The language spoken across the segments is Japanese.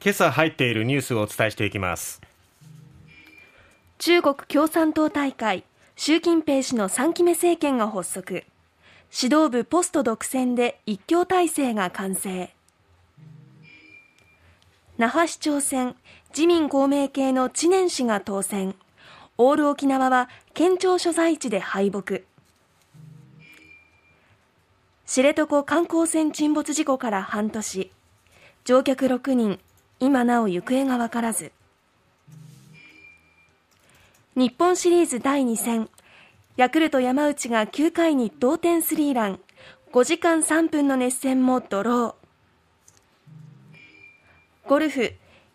今朝入っているニュースをお伝えしていきます。中国共産党大会習近平氏の3期目政権が発足。指導部ポスト独占で一強体制が完成。那覇市長選自民公明系の知念氏が当選。オール沖縄は県庁所在地で敗北。知床観光船沈没事故から半年。乗客6人今なお行方が分からず。日本シリーズ第2戦ヤクルト山内が9回に同点スリーラン。5時間3分の熱戦もドロー。ゴルフ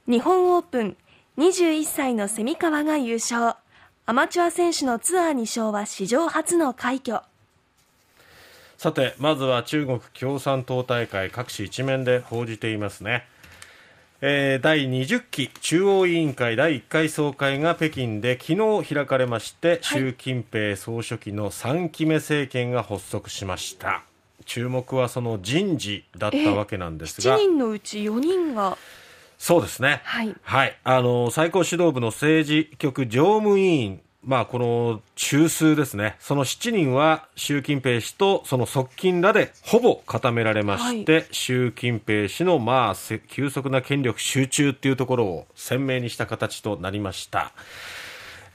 日本オープン。21歳の蝉川が優勝。アマチュア選手のツアー2勝は史上初の快挙。さてまずは中国共産党大会各紙一面で報じていますね。えー、第20期中央委員会第1回総会が北京で昨日開かれまして、はい、習近平総書記の3期目政権が発足しました注目はその人事だったわけなんですが、7人のうち4人がそうですね。はい。はい。あの、最高指導部の政治局常務委員、まあ、この中枢ですね。その7人は習近平氏とその側近らでほぼ固められまして、はい、習近平氏のまあ、急速な権力集中っていうところを鮮明にした形となりました。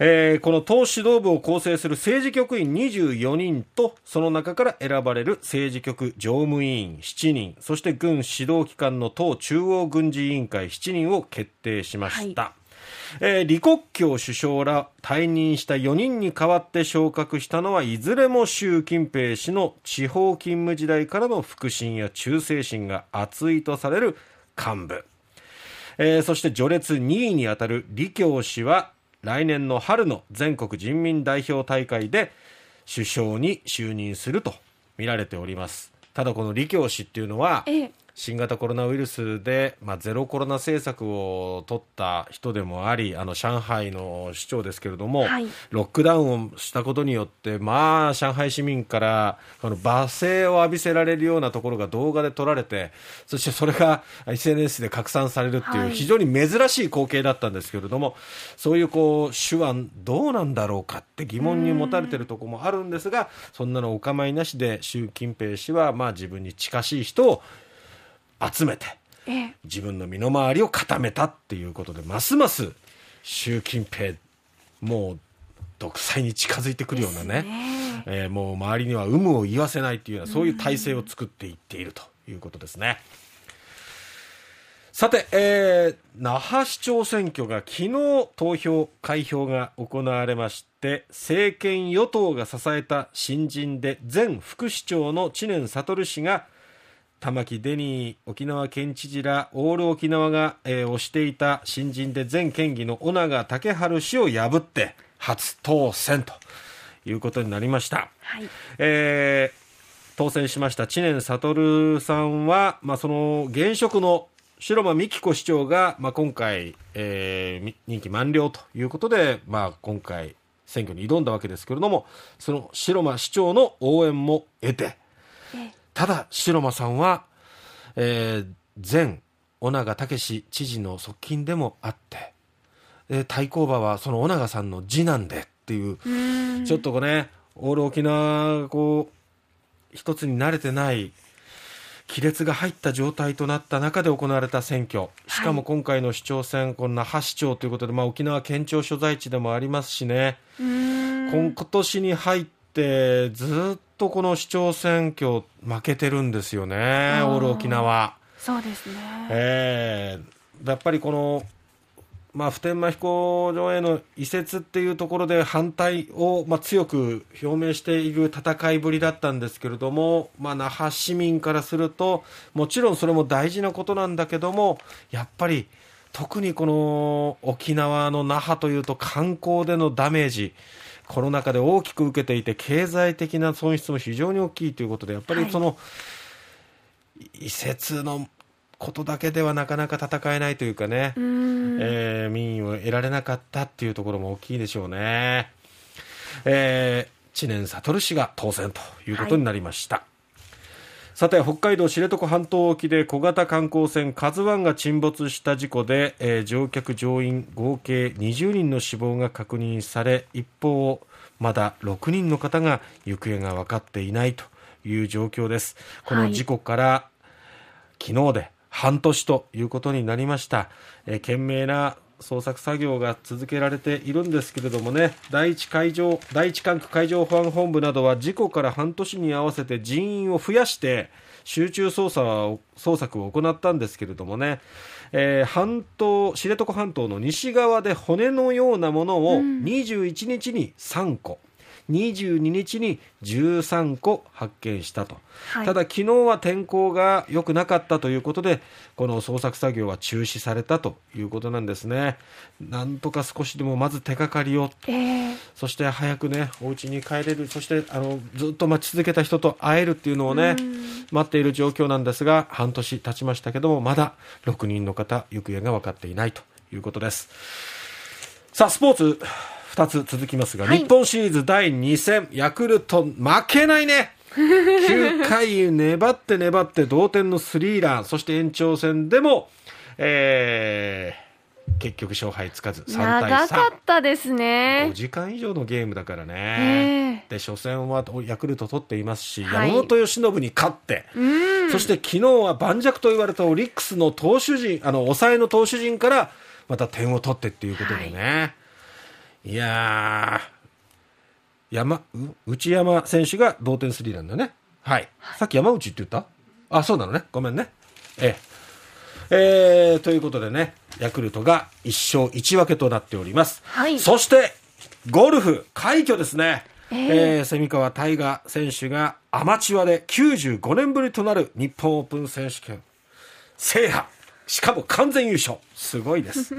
えー、この党指導部を構成する政治局員24人とその中から選ばれる政治局常務委員7人そして軍指導機関の党中央軍事委員会7人を決定しました。はいえー、李克強首相ら退任した4人に代わって昇格したのはいずれも習近平氏の地方勤務時代からの腹心や忠誠心が厚いとされる幹部、えー、そして序列2位にあたる李強氏は来年の春の全国人民代表大会で首相に就任すると見られております。ただこの李強氏っていうのは、ええ。新型コロナウイルスで、まあ、ゼロコロナ政策を取った人でもありあの上海の市長ですけれども、はい、ロックダウンをしたことによって、まあ、上海市民からこの罵声を浴びせられるようなところが動画で撮られてそしてそれが SNS で拡散されるっていう非常に珍しい光景だったんですけれども、はい、そういうこう手腕どうなんだろうかって疑問に持たれているところもあるんですがそんなのお構いなしで習近平氏はまあ自分に近しい人を集めて、自分の身の回りを固めたっていうことでますます習近平もう独裁に近づいてくるようなねね、えー、もう周りには有無を言わせないっていうようなそういう体制を作っていっているということですね。さて、えー、那覇市長選挙が昨日投票、開票が行われまして、政権与党が支えた新人で前副市長の知念悟氏が玉城デニー沖縄県知事らオール沖縄が、えー、推していた新人で前県議の尾長武春氏を破って初当選ということになりました、はい、えー、当選しました知念悟さんは、まあ、その現職の白間美紀子市長が、まあ、今回、えー、任期満了ということで、まあ、今回選挙に挑んだわけですけれどもその白間市長の応援も得て、ただ白間さんは、えー、前尾長武知事の側近でもあって、えー、対抗馬はその尾長さんの次男でっていうちょっとこうねオール沖縄こう一つに慣れてない亀裂が入った状態となった中で行われた選挙、しかも今回の市長選、この那覇市長ということで、まあ、沖縄県庁所在地でもありますしね、今年に入ってずっとこの市長選挙負けてるんですよね、オール沖縄。そうですね。えー、やっぱりこの、まあ、普天間飛行場への移設っていうところで反対を、まあ、強く表明している戦いぶりだったんですけれども、まあ、那覇市民からするともちろんそれも大事なことなんだけどもやっぱり特にこの沖縄の那覇というと観光でのダメージコロナ禍で大きく受けていて経済的な損失も非常に大きいということでやっぱりその、移設のことだけではなかなか戦えないというかね、えー、民意を得られなかったっていうところも大きいでしょうね。えー、知念悟氏が当選ということになりました。はいさて北海道知床半島沖で小型観光船「カズワンが沈没した事故で、えー、乗客乗員合計20人の死亡が確認され一方まだ6人の方が行方が分かっていないという状況です。この事故から、はい、昨日で半年ということになりました、えー、懸命な捜索作業が続けられているんですけれどもね第一海上第一管区海上保安本部などは事故から半年に合わせて人員を増やして集中捜査を捜索を行ったんですけれどもね、えー、半島知床半島の西側で骨のようなものを21日に3個、22日に13個発見したと、はい、ただ昨日は天候が良くなかったということでこの捜索作業は中止されたということなんですね。なんとか少しでもまず手がかりを、えー、そして早くねお家に帰れる。そしてあのずっと待ち続けた人と会えるっていうのをね待っている状況なんですが半年経ちましたけどもまだ6人の方行方が分かっていないということです。さあスポーツ2つ続きますが、はい、日本シリーズ第2戦、ヤクルト負けないね。9回粘って粘って同点のスリーラン、そして延長戦でも、えー、結局勝敗つかず3対3長かったですね。5時間以上のゲームだからね、えー、で初戦はヤクルト取っていますし、はい、山本由伸に勝って。そして昨日は盤石と言われたオリックスの投手陣あの抑えの投手陣からまた点を取ってっていうことでね、はいいや山内山選手が同点スリーランだね、はい、さっき山内って言った？あそうなのね。ごめんね。ええ。えー、ということでねヤクルトが1勝1分けとなっております、はい、そしてゴルフ快挙ですね。えー、えー、蝉川泰果選手がアマチュアで95年ぶりとなる日本オープン選手権制覇。しかも完全優勝。すごいです